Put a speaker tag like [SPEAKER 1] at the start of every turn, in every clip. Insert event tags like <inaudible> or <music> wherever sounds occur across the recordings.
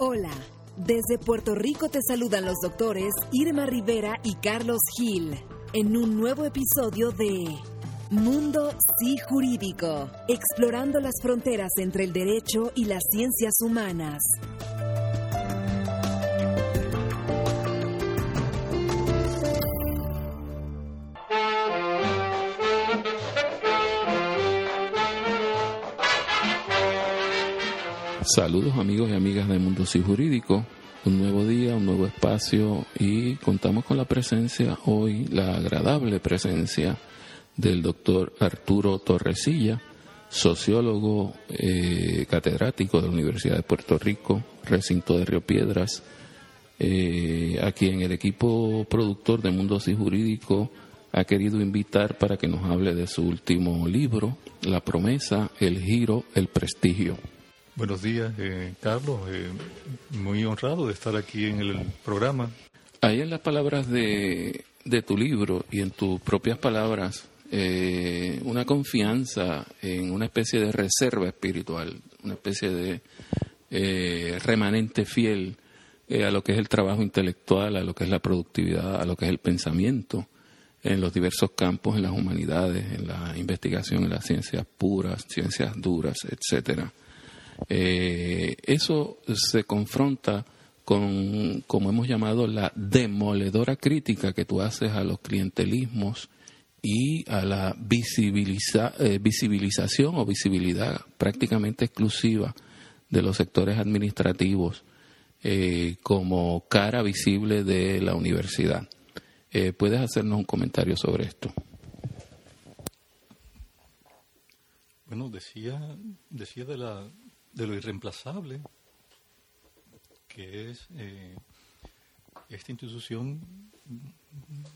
[SPEAKER 1] Hola, desde Puerto Rico te saludan los doctores Irma Rivera y Carlos Gil en un nuevo episodio de Mundo Sí Jurídico, explorando las fronteras entre el derecho y las ciencias humanas.
[SPEAKER 2] Saludos amigos y amigas de Mundo Sí Jurídico, un nuevo día, un nuevo espacio y contamos con la presencia hoy, la agradable presencia del doctor Arturo Torresilla, sociólogo eh, catedrático de la Universidad de Puerto Rico, recinto de Río Piedras, eh, a quien el equipo productor de Mundo Sí Jurídico ha querido invitar para que nos hable de su último libro, La promesa, el giro, el prestigio.
[SPEAKER 3] Buenos días, eh, Carlos. Eh, muy honrado de estar aquí en el programa.
[SPEAKER 2] Ahí en las palabras de, de tu libro y en tus propias palabras, eh, una confianza en una especie de reserva espiritual, una especie de remanente fiel a lo que es el trabajo intelectual, a lo que es la productividad, a lo que es el pensamiento en los diversos campos, en las humanidades, en la investigación, en las ciencias puras, ciencias duras, etcétera. Eh, eso se confronta con, como hemos llamado, la demoledora crítica que tú haces a los clientelismos y a la eh, visibilización o visibilidad prácticamente exclusiva de los sectores administrativos eh, como cara visible de la universidad. ¿Puedes hacernos un comentario sobre esto?
[SPEAKER 3] Bueno, decía, decía de la, de lo irreemplazable que es eh, esta institución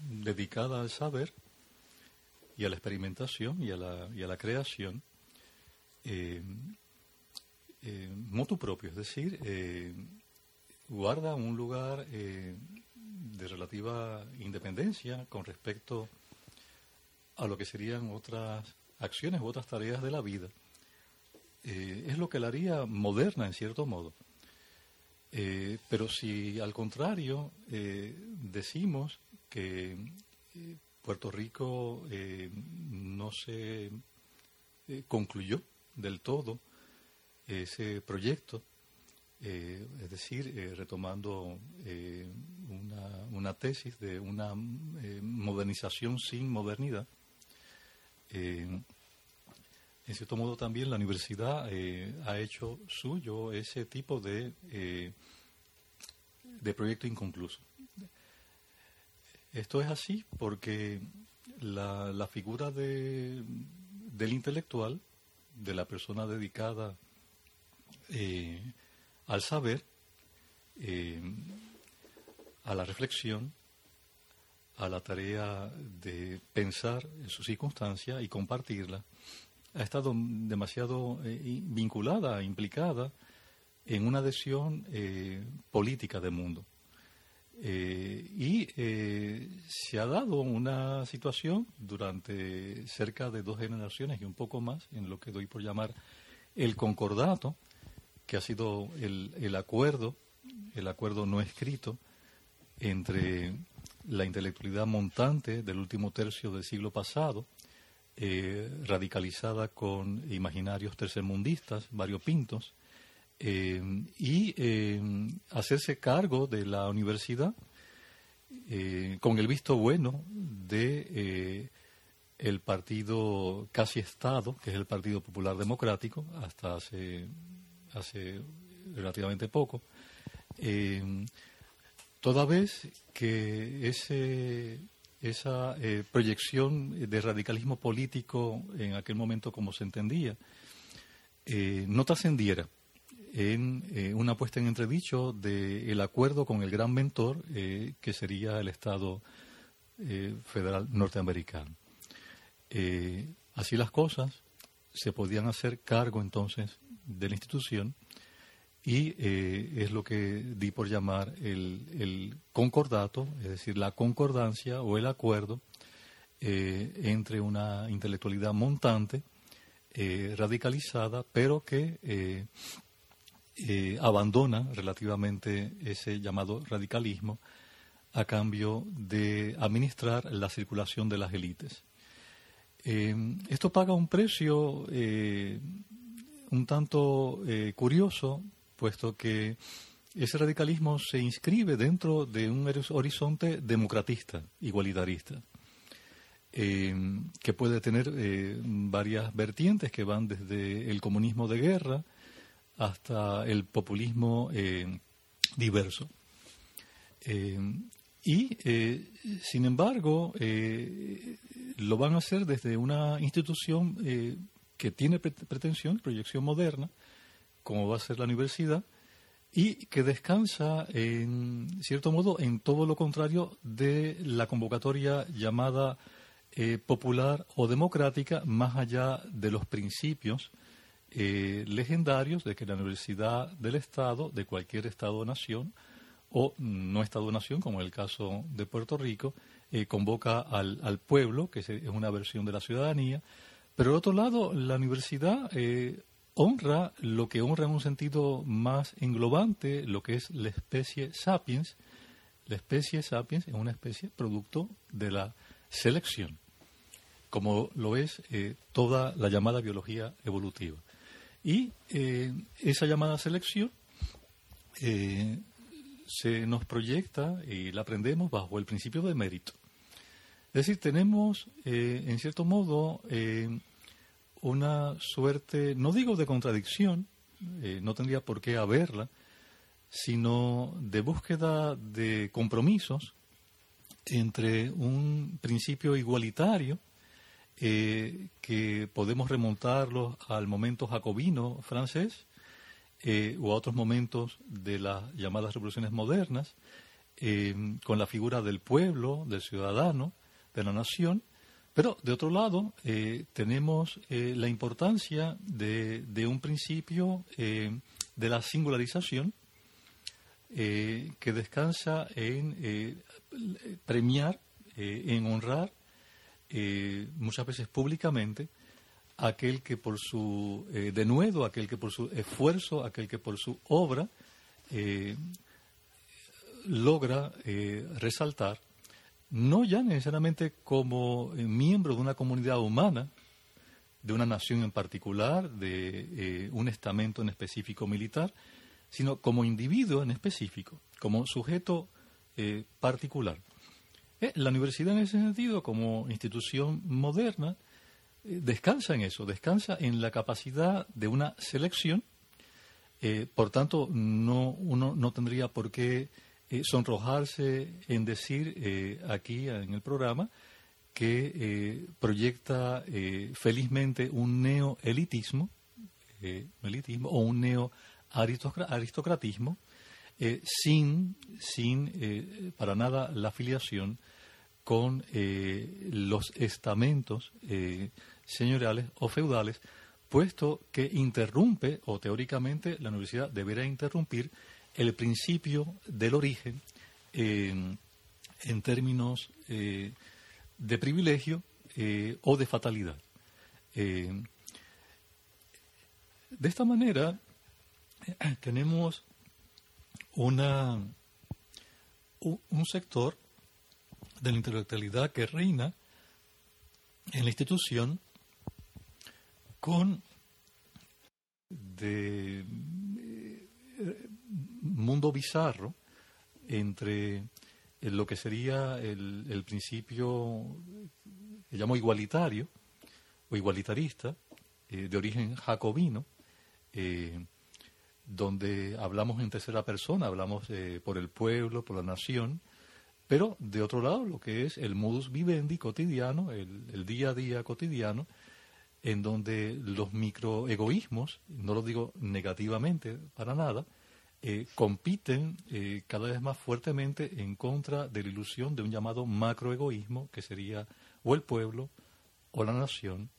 [SPEAKER 3] dedicada al saber y a la experimentación y a la, y a la creación eh, eh, motu propio, es decir, eh, guarda un lugar de relativa independencia con respecto a lo que serían otras acciones u otras tareas de la vida eh, es lo que la haría moderna en cierto modo. Eh, pero si al contrario eh, decimos que Puerto Rico no se concluyó del todo ese proyecto, es decir, retomando una, una, tesis de una modernización sin modernidad, en cierto modo también la universidad eh, ha hecho suyo ese tipo de, eh, de proyecto inconcluso. Esto es así porque la, figura de, del intelectual, de la persona dedicada eh, al saber, a la reflexión, a la tarea de pensar en su circunstancia y compartirla, ha estado demasiado eh, vinculada, implicada en una adhesión eh, política del mundo. Eh, y se ha dado una situación durante cerca de dos generaciones y un poco más, en lo que doy por llamar el concordato, que ha sido el, el acuerdo, el acuerdo no escrito entre la intelectualidad montante del último tercio del siglo pasado, eh, radicalizada con imaginarios tercermundistas, variopintos, eh, y eh, hacerse cargo de la universidad con el visto bueno de el partido casi Estado, que es el Partido Popular Democrático, hasta hace, hace relativamente poco, toda vez que ese esa eh, proyección de radicalismo político en aquel momento como se entendía, eh, no trascendiera en eh, una puesta en entredicho del acuerdo con el gran mentor que sería el Estado federal norteamericano. así las cosas, se podían hacer cargo entonces de la institución y eh, es lo que di por llamar el, concordato, es decir, la concordancia o el acuerdo eh, entre una intelectualidad montante, eh, radicalizada, pero que abandona relativamente ese llamado radicalismo a cambio de administrar la circulación de las élites. Esto paga un precio un tanto curioso, puesto que ese radicalismo se inscribe dentro de un horizonte democratista, igualitarista. que puede tener varias vertientes que van desde el comunismo de guerra, hasta el populismo eh, diverso. Eh, y, eh, sin embargo, lo van a hacer desde una institución que tiene pretensión, proyección moderna, como va a ser la universidad, y que descansa, en cierto modo, en todo lo contrario de la convocatoria llamada popular o democrática, más allá de los principios eh, legendarios de que la Universidad del Estado, de cualquier Estado o no Estado o nación, como en el caso de Puerto Rico, eh, convoca al, pueblo, que es una versión de la ciudadanía, pero por otro lado, la universidad eh, honra lo que honra en un sentido más englobante, lo que es la especie sapiens. La especie sapiens es una especie producto de la selección, como lo es toda la llamada biología evolutiva. Y eh, esa llamada selección eh, se nos proyecta y la aprendemos bajo el principio de mérito. Es decir, tenemos, eh, en cierto modo, una suerte, no digo de contradicción, no tendría por qué haberla, sino de búsqueda de compromisos entre un principio igualitario eh, que podemos remontarlos al momento jacobino francés eh, o a otros momentos de las llamadas revoluciones modernas, eh, con la figura del pueblo, del ciudadano, de la nación, pero de otro lado tenemos la importancia de, un principio de la singularización que descansa en premiar, en honrar eh, muchas veces públicamente, aquel que por su eh, denuedo, aquel que por su esfuerzo, aquel que por su obra eh, logra resaltar, no ya necesariamente como miembro de una comunidad humana, de una nación en particular, de un estamento en específico militar, sino como individuo en específico, como sujeto particular. Eh, la universidad en ese sentido, como institución moderna, eh, descansa en eso, descansa en la capacidad de una selección. Eh, por tanto, no, uno no tendría por qué sonrojarse en decir aquí en el programa que proyecta felizmente un neoelitismo, elitismo, o un neo-aristocratismo, sin, sin para nada la afiliación con eh, los estamentos eh, señoriales o feudales, puesto que interrumpe, o teóricamente la universidad deberá interrumpir, el principio del origen en términos eh, de privilegio o de fatalidad. de esta manera, <clears throat> tenemos una, un sector de la intelectualidad que reina en la institución con de eh, mundo bizarro entre lo que sería el, principio que llamo igualitario o igualitarista eh, de origen jacobino eh, donde hablamos en tercera persona, hablamos por el pueblo, por la nación, pero, de otro lado, lo que es el modus vivendi cotidiano, el, día a día cotidiano, en donde los microegoísmos, no lo digo negativamente para nada, eh, compiten eh, cada vez más fuertemente en contra de la ilusión de un llamado macroegoísmo, que sería o el pueblo, o la nación,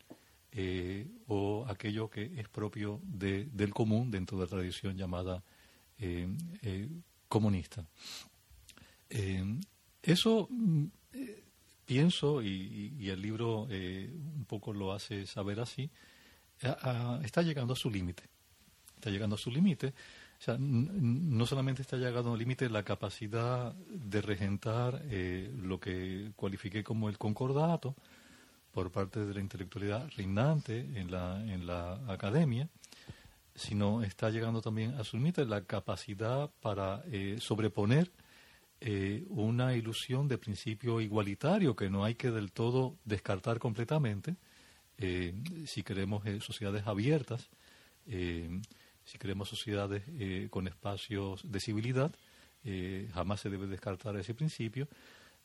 [SPEAKER 3] eh, o aquello que es propio del común dentro de la tradición llamada comunista. Eso mm, pienso, y, el libro un poco lo hace saber así, está llegando a su límite. Está llegando a su límite O sea, no solamente está llegando al límite la capacidad de regentar eh, lo que cualifiqué como el concordato por parte de la intelectualidad reinante en la, en la academia, sino está llegando también a su límite la capacidad para eh, sobreponer eh, una ilusión de principio igualitario que no hay que del todo descartar completamente. Si queremos sociedades abiertas si queremos sociedades eh, con espacios de civilidad, eh, jamás se debe descartar ese principio,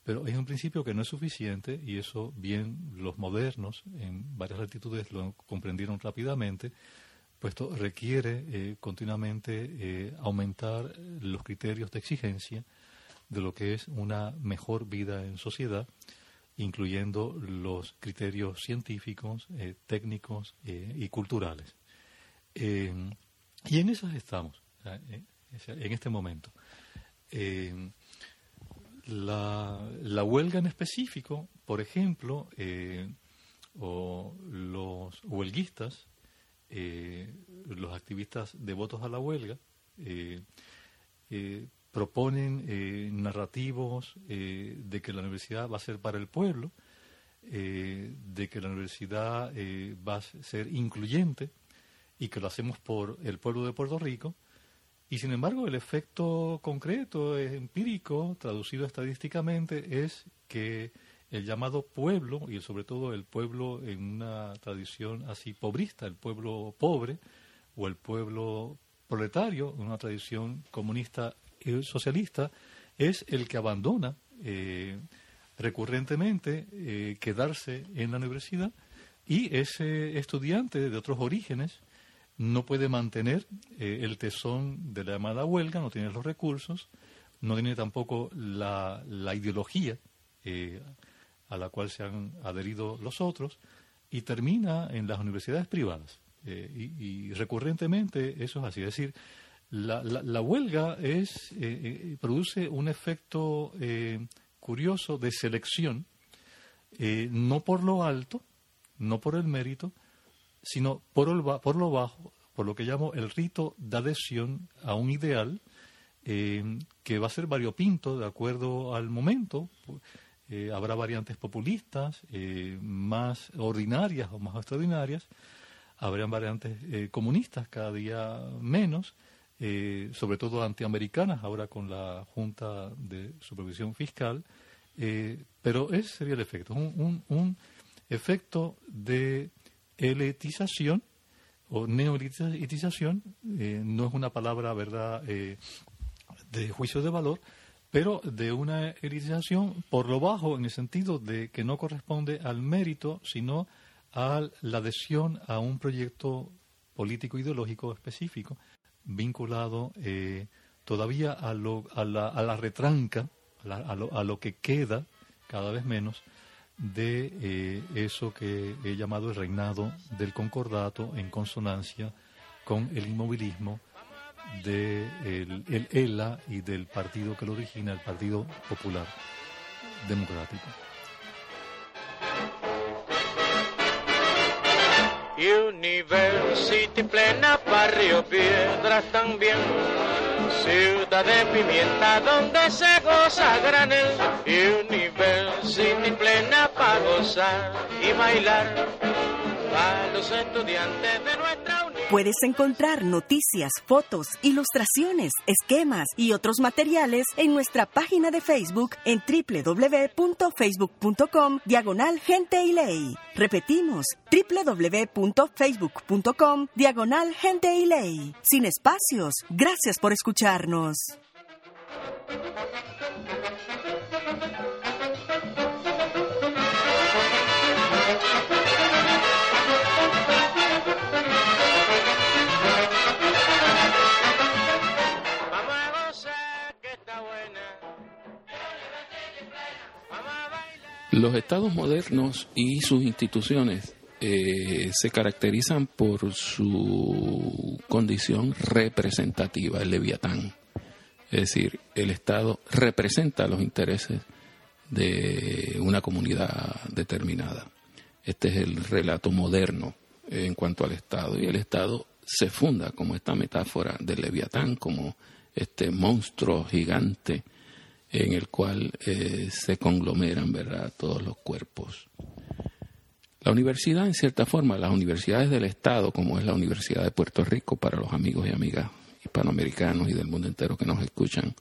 [SPEAKER 3] pero es un principio que no es suficiente y eso bien los modernos en varias latitudes lo comprendieron rápidamente, puesto requiere eh, continuamente aumentar los criterios de exigencia de lo que es una mejor vida en sociedad, incluyendo los criterios científicos, técnicos y culturales. Y en esas estamos, en este momento. Eh, la, huelga en específico, por ejemplo, eh, o los huelguistas, eh, los activistas devotos a la huelga, proponen narrativos de que la universidad va a ser para el pueblo, de que la universidad va a ser incluyente, y que lo hacemos por el pueblo de Puerto Rico. Y sin embargo, el efecto concreto, empírico, traducido estadísticamente, es que el llamado pueblo, y sobre todo el pueblo en una tradición así pobrista, el pueblo pobre, o el pueblo proletario, en una tradición comunista y socialista, es el que abandona eh, recurrentemente eh, quedarse en la universidad y ese estudiante de otros orígenes no puede mantener eh, el tesón de la llamada huelga, no tiene los recursos, no tiene tampoco la, ideología eh, a la cual se han adherido los otros y termina en las universidades privadas. Eh, y, recurrentemente eso es así. Es decir, la, la, huelga es, produce un efecto curioso de selección, no por lo alto, no por el mérito, sino por, por lo bajo, por lo que llamo el rito de adhesión a un ideal eh, que va a ser variopinto de acuerdo al momento. Eh, habrá variantes populistas, eh, más ordinarias o más extraordinarias. Habrán variantes comunistas cada día menos, sobre todo antiamericanas, ahora con la Junta de Supervisión Fiscal. pero ese sería el efecto, un, un efecto de elitización o neoelitización, eh, no es una palabra, ¿verdad?, eh, de juicio de valor, pero de una elitización por lo bajo, en el sentido de que no corresponde al mérito, sino a la adhesión a un proyecto político ideológico específico, vinculado eh, todavía a, lo, a, la, a la retranca, a, lo, a lo que queda cada vez menos de eh, eso que he llamado el reinado del concordato en consonancia con el inmovilismo de el, ELA y del partido que lo origina, el Partido Popular Democrático.
[SPEAKER 4] Ciudad de pimienta donde se goza granel, University plena para gozar y bailar para los estudiantes de nuestra
[SPEAKER 1] Puedes encontrar noticias, fotos, ilustraciones, esquemas y otros materiales en nuestra página de Facebook en www.facebook.com diagonal gente y ley. Repetimos, www.facebook.com diagonal gente y ley. Sin espacios. Gracias por escucharnos.
[SPEAKER 2] Los estados modernos y sus instituciones eh, se caracterizan por su condición representativa, el leviatán. Es decir, el Estado representa los intereses de una comunidad determinada. Este es el relato moderno en cuanto al Estado. Y el Estado se funda como esta metáfora del leviatán, como este monstruo gigante en el cual eh, se conglomeran ¿verdad? todos los cuerpos. La universidad, en cierta forma, las universidades del Estado, como es la Universidad de Puerto Rico, para los amigos y amigas hispanoamericanos y del mundo entero que nos escuchan,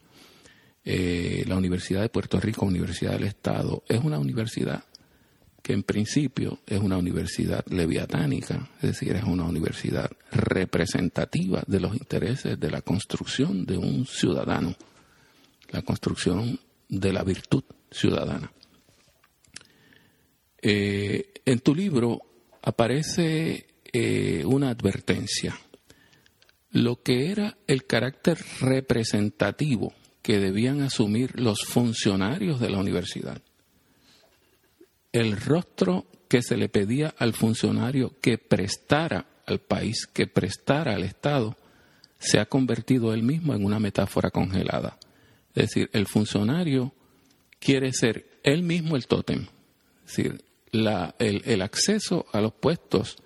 [SPEAKER 2] eh, la Universidad de Puerto Rico, Universidad del Estado, es una universidad que en principio es una universidad leviatánica, es decir, es una universidad representativa de los intereses de la construcción de un ciudadano, la construcción de la virtud ciudadana. Eh, en tu libro aparece eh, una advertencia. Lo que era el carácter representativo que debían asumir los funcionarios de la universidad el rostro que se le pedía al funcionario que prestara al país, que prestara al Estado, se ha convertido él mismo en una metáfora congelada. Es decir, el funcionario quiere ser él mismo el tótem. Es decir, el, acceso a los puestos,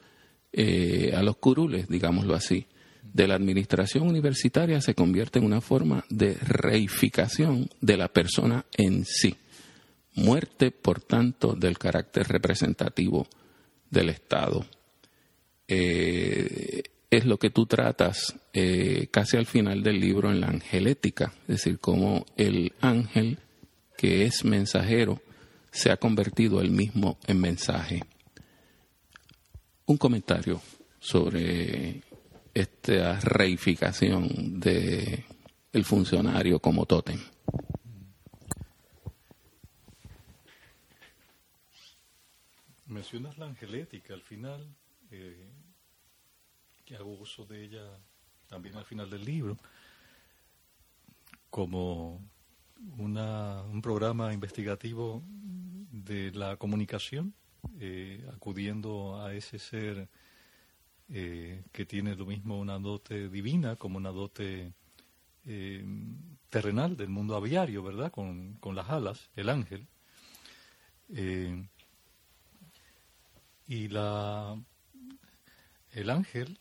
[SPEAKER 2] eh, a los curules, digámoslo así, de la administración universitaria se convierte en una forma de reificación de la persona en sí muerte, por tanto, del carácter representativo del Estado. Eh, es lo que tú tratas eh, casi al final del libro en la angelética, es decir, cómo el ángel que es mensajero se ha convertido él mismo en mensaje. Un comentario sobre esta reificación de funcionario como tótem.
[SPEAKER 3] Mencionas la angelética al final, eh, que hago uso de ella también al final del libro, como una, un programa investigativo de la comunicación, eh, acudiendo a ese ser eh, que tiene lo mismo una dote divina como una dote terrenal del mundo aviario, ¿verdad? Con, con las alas, el ángel. Y la, el ángel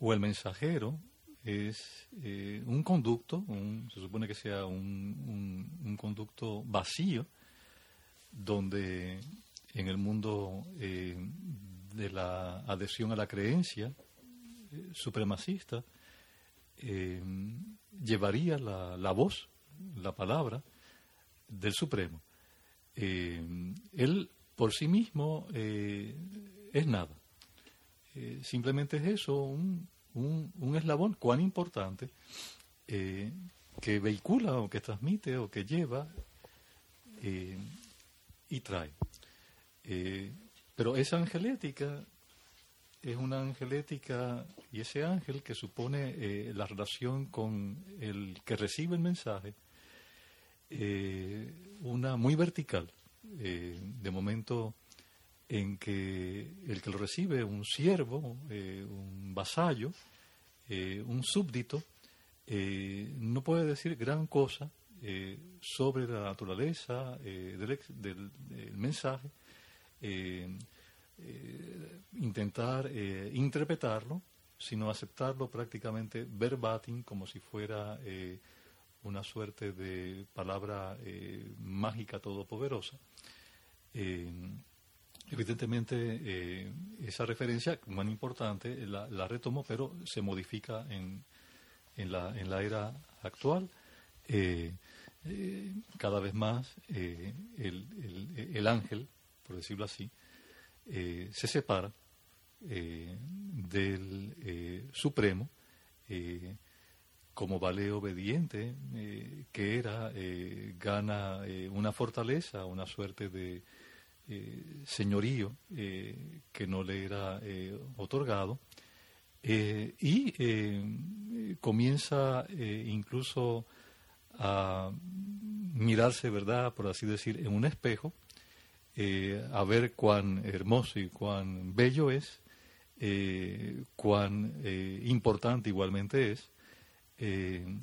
[SPEAKER 3] o el mensajero es eh, un conducto, se supone que sea un, un, conducto vacío, donde en el mundo eh, de la adhesión a la creencia eh, supremacista llevaría la, voz, la palabra del Supremo. él por sí mismo es nada. Eh, simplemente es eso, un, un, eslabón cuán importante eh, que vehicula o que transmite o que lleva y trae. pero esa angelética es una angelética y ese ángel que supone la relación con el que recibe el mensaje, una muy vertical eh, de momento en que el que lo recibe, un siervo, eh, un vasallo, eh, un súbdito, no puede decir gran cosa sobre la naturaleza del, mensaje, intentar interpretarlo, sino aceptarlo prácticamente verbatim, como si fuera una suerte de palabra eh, mágica todopoderosa. Eh, evidentemente, eh, esa referencia, muy importante, la, la, retomo, pero se modifica en, en, la, en la era actual. cada vez más el, el, el, ángel, por decirlo así, se separa del Supremo como vale obediente eh, que era, eh, gana eh, una fortaleza, una suerte de señorío que no le era otorgado, y comienza incluso a mirarse, ¿verdad?, por así decir, en un espejo, a ver cuán hermoso y cuán bello es, cuán importante igualmente es, eh,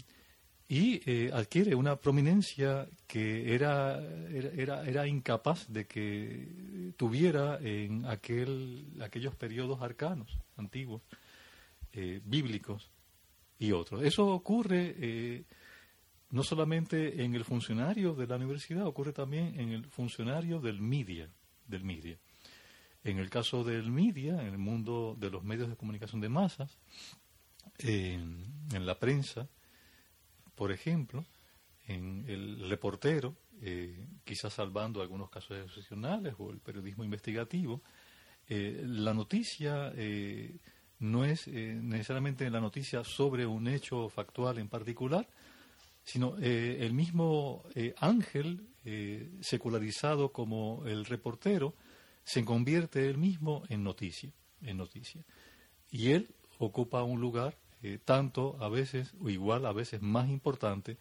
[SPEAKER 3] y eh, adquiere una prominencia que era, era, era, incapaz de que tuviera en aquel, aquellos periodos arcanos antiguos. bíblicos y otros. Eso ocurre no solamente en el funcionario de la universidad, ocurre también en el funcionario del media, del media. En el caso del media, en el mundo de los medios de comunicación de masas, en, la prensa, por ejemplo, en el reportero, eh, quizás salvando algunos casos excepcionales o el periodismo investigativo, eh, la noticia eh, no es necesariamente la noticia sobre un hecho factual en particular, sino el mismo ángel secularizado como el reportero se convierte él mismo en noticia, en noticia. Y él ocupa un lugar eh, tanto a veces, o igual a veces más importante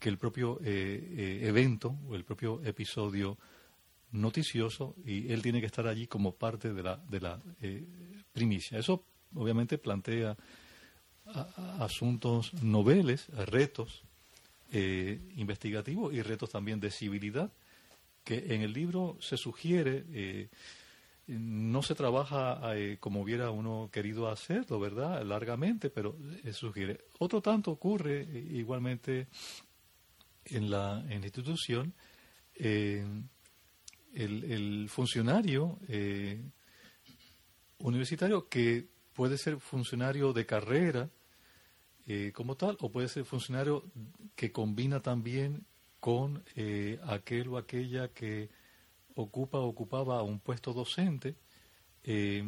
[SPEAKER 3] que el propio eh, eh, evento o el propio episodio noticioso y él tiene que estar allí como parte de la, de la primicia. Eso obviamente plantea asuntos noveles, retos investigativos y retos también de civilidad que en el libro se sugiere no se trabaja eh, como hubiera uno querido hacerlo, ¿verdad? Largamente, pero sugiere. Otro tanto ocurre eh, igualmente en la, en institución. el, el, funcionario eh, universitario que puede ser funcionario de carrera como tal, o puede ser funcionario que combina también con aquel o aquella que ocupa ocupaba un puesto docente eh,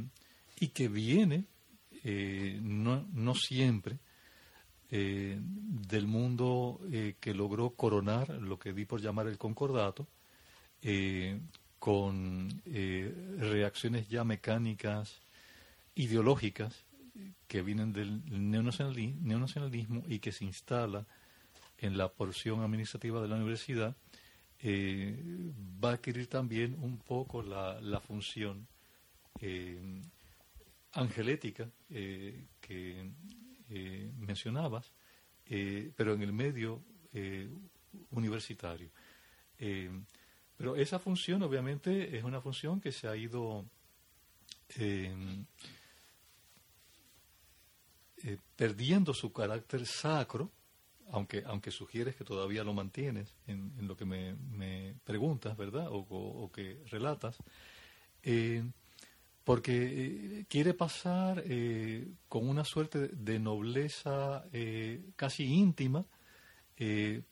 [SPEAKER 3] y que viene, eh, no, no, siempre, eh, del mundo que logró coronar lo que di por llamar el concordato, con reacciones ya mecánicas, ideológicas, que vienen del neonacionalismo y que se instala en la porción administrativa de la universidad eh, va a adquirir también un poco la, función eh, angelética eh, que mencionabas, pero en el medio universitario. pero esa función obviamente es una función que se ha ido perdiendo su carácter sacro aunque, aunque sugieres que todavía lo mantienes en, lo que me, preguntas, ¿verdad? O, que relatas, eh, porque eh, quiere pasar eh, con una suerte de nobleza casi íntima,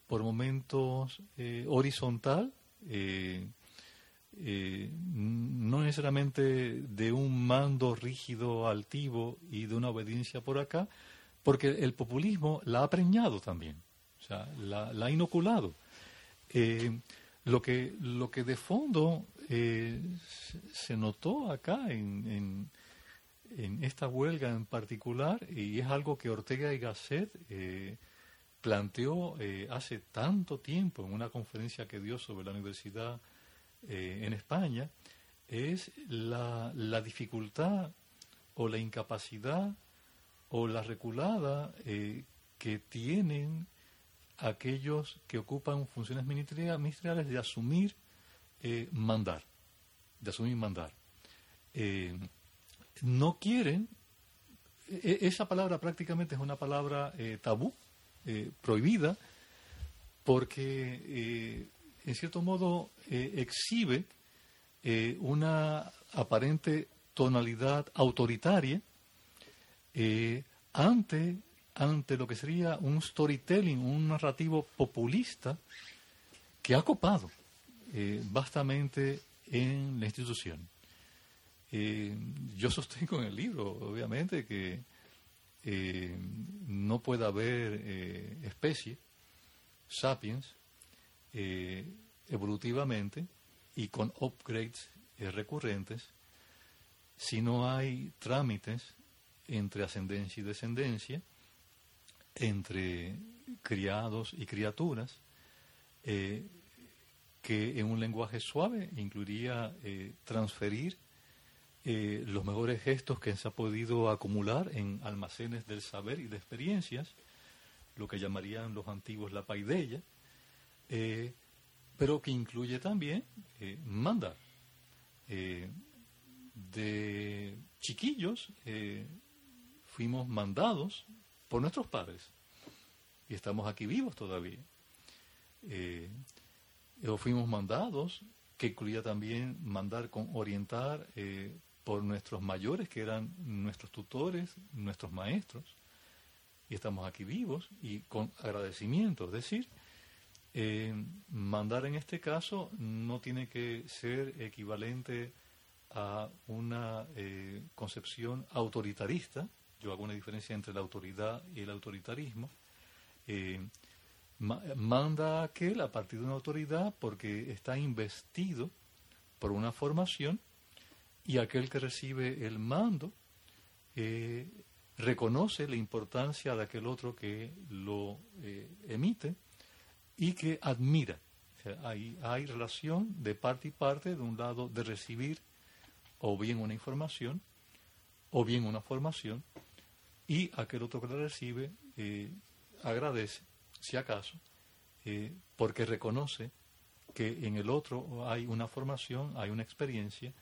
[SPEAKER 3] por momentos horizontal, no necesariamente de un mando rígido, altivo y de una obediencia por acá, porque el populismo la ha preñado también, o sea, la, ha inoculado. Eh, lo, que, lo que de fondo eh, se notó acá en, en, esta huelga en particular, y es algo que Ortega y Gasset eh, planteó hace tanto tiempo en una conferencia que dio sobre la universidad en España, es la, la dificultad o la incapacidad o la reculada eh, que tienen aquellos que ocupan funciones ministeriales de asumir eh, mandar, de asumir mandar. Eh, no quieren, e, e, esa palabra prácticamente es una palabra tabú, prohibida, porque en cierto modo exhibe una aparente tonalidad autoritaria eh, ante, ante lo que sería un storytelling, un narrativo populista que ha copado eh, vastamente en la institución. Eh, yo <laughs> sostengo en el libro, obviamente, que no puede haber especie, sapiens, evolutivamente y con upgrades recurrentes si no hay trámites entre ascendencia y descendencia, entre criados y criaturas, eh, que en un lenguaje suave incluiría eh, transferir eh, los mejores gestos que se ha podido acumular en almacenes del saber y de experiencias, lo que llamarían los antiguos la paideia, pero que incluye también mandar. de chiquillos fuimos mandados por nuestros padres y estamos aquí vivos todavía. Eh, fuimos mandados, que incluía también mandar con orientar eh, por nuestros mayores, que eran nuestros tutores, nuestros maestros, y estamos aquí vivos y con agradecimiento. Es decir, eh, mandar en este caso no tiene que ser equivalente a una eh, concepción autoritarista. Yo hago una diferencia entre la autoridad y el autoritarismo. Eh, manda a aquel a partir de una autoridad porque está investido por una formación y aquel que recibe el mando reconoce la importancia de aquel otro que lo emite y que admira. hay relación de parte y parte, de un lado de recibir o bien una información o bien una formación y aquel otro que la recibe eh, agradece, si acaso, eh, porque reconoce que en el otro hay una formación, hay una experiencia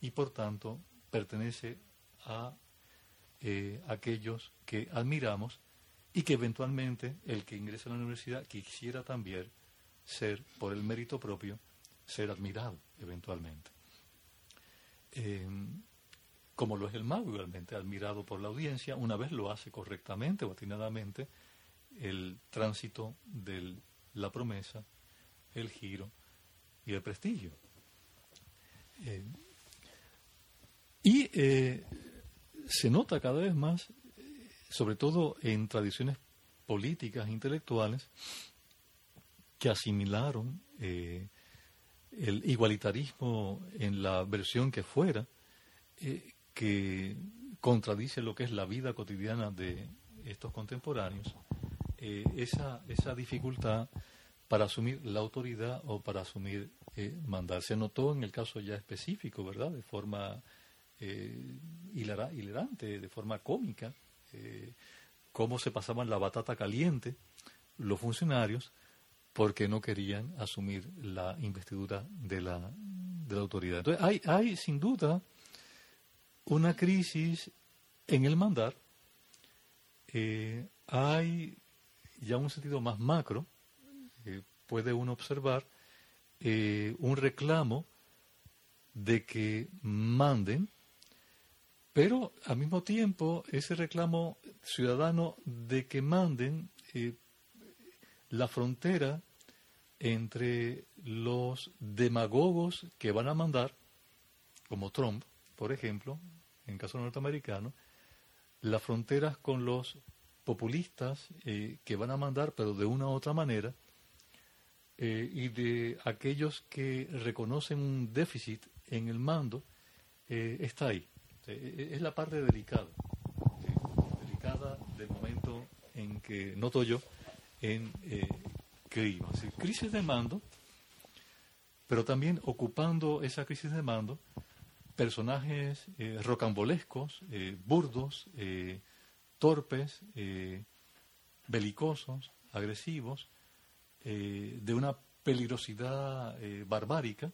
[SPEAKER 3] y por tanto pertenece a eh, aquellos que admiramos y que eventualmente el que ingresa a la universidad quisiera también ser, por el mérito propio, ser admirado eventualmente. Como lo es el mago, igualmente admirado por la audiencia, una vez lo hace correctamente o atinadamente, el tránsito de la promesa, el giro y el prestigio. Eh, y eh, se nota cada vez más sobre todo en tradiciones políticas intelectuales que asimilaron eh, el igualitarismo en la versión que fuera, que contradice lo que es la vida cotidiana de estos contemporáneos, eh, esa, esa dificultad para asumir la autoridad o para asumir mandar. Se notó en el caso ya específico, ¿verdad? De forma hilarante, de forma cómica, eh, cómo se pasaban la batata caliente los funcionarios porque no querían asumir la investidura de la, de la autoridad. Entonces, hay, hay sin duda una crisis en el mandar, eh, hay ya un sentido más macro, eh, puede uno observar un reclamo de que manden pero al mismo tiempo, ese reclamo ciudadano de que manden eh, la frontera entre los demagogos que van a mandar, como Trump, por ejemplo, en caso norteamericano, las fronteras con los populistas eh, que van a mandar, pero de una u otra manera, eh, y de aquellos que reconocen un déficit en el mando, está ahí. Eh, es la parte delicada, delicada del momento en que noto yo en eh, crisis de mando, pero también ocupando esa crisis de mando personajes eh, rocambolescos, eh, burdos, torpes, belicosos, agresivos, de una peligrosidad barbárica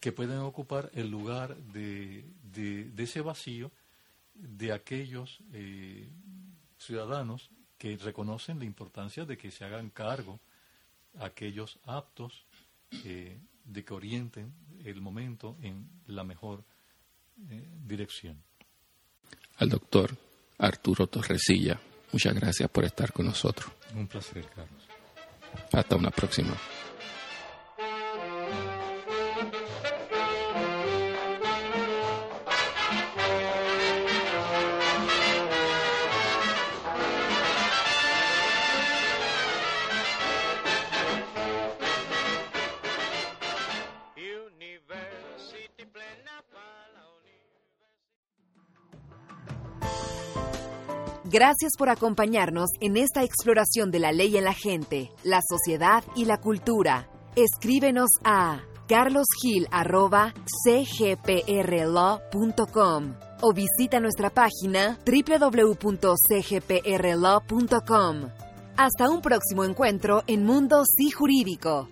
[SPEAKER 3] que pueden ocupar el lugar de, de, ese vacío de aquellos eh, ciudadanos que reconocen la importancia de que se hagan cargo aquellos aptos eh, de que orienten el momento en la mejor eh, dirección.
[SPEAKER 2] Al doctor Arturo Torresilla, muchas gracias por estar con nosotros.
[SPEAKER 3] Un placer, Carlos.
[SPEAKER 2] Hasta una próxima.
[SPEAKER 1] Gracias por acompañarnos en esta exploración de la ley en la gente, la sociedad y la cultura. Escríbenos a carlosgil.cgprlaw.com o visita nuestra página www.cgprlaw.com. Hasta un próximo encuentro en Mundo Sí Jurídico.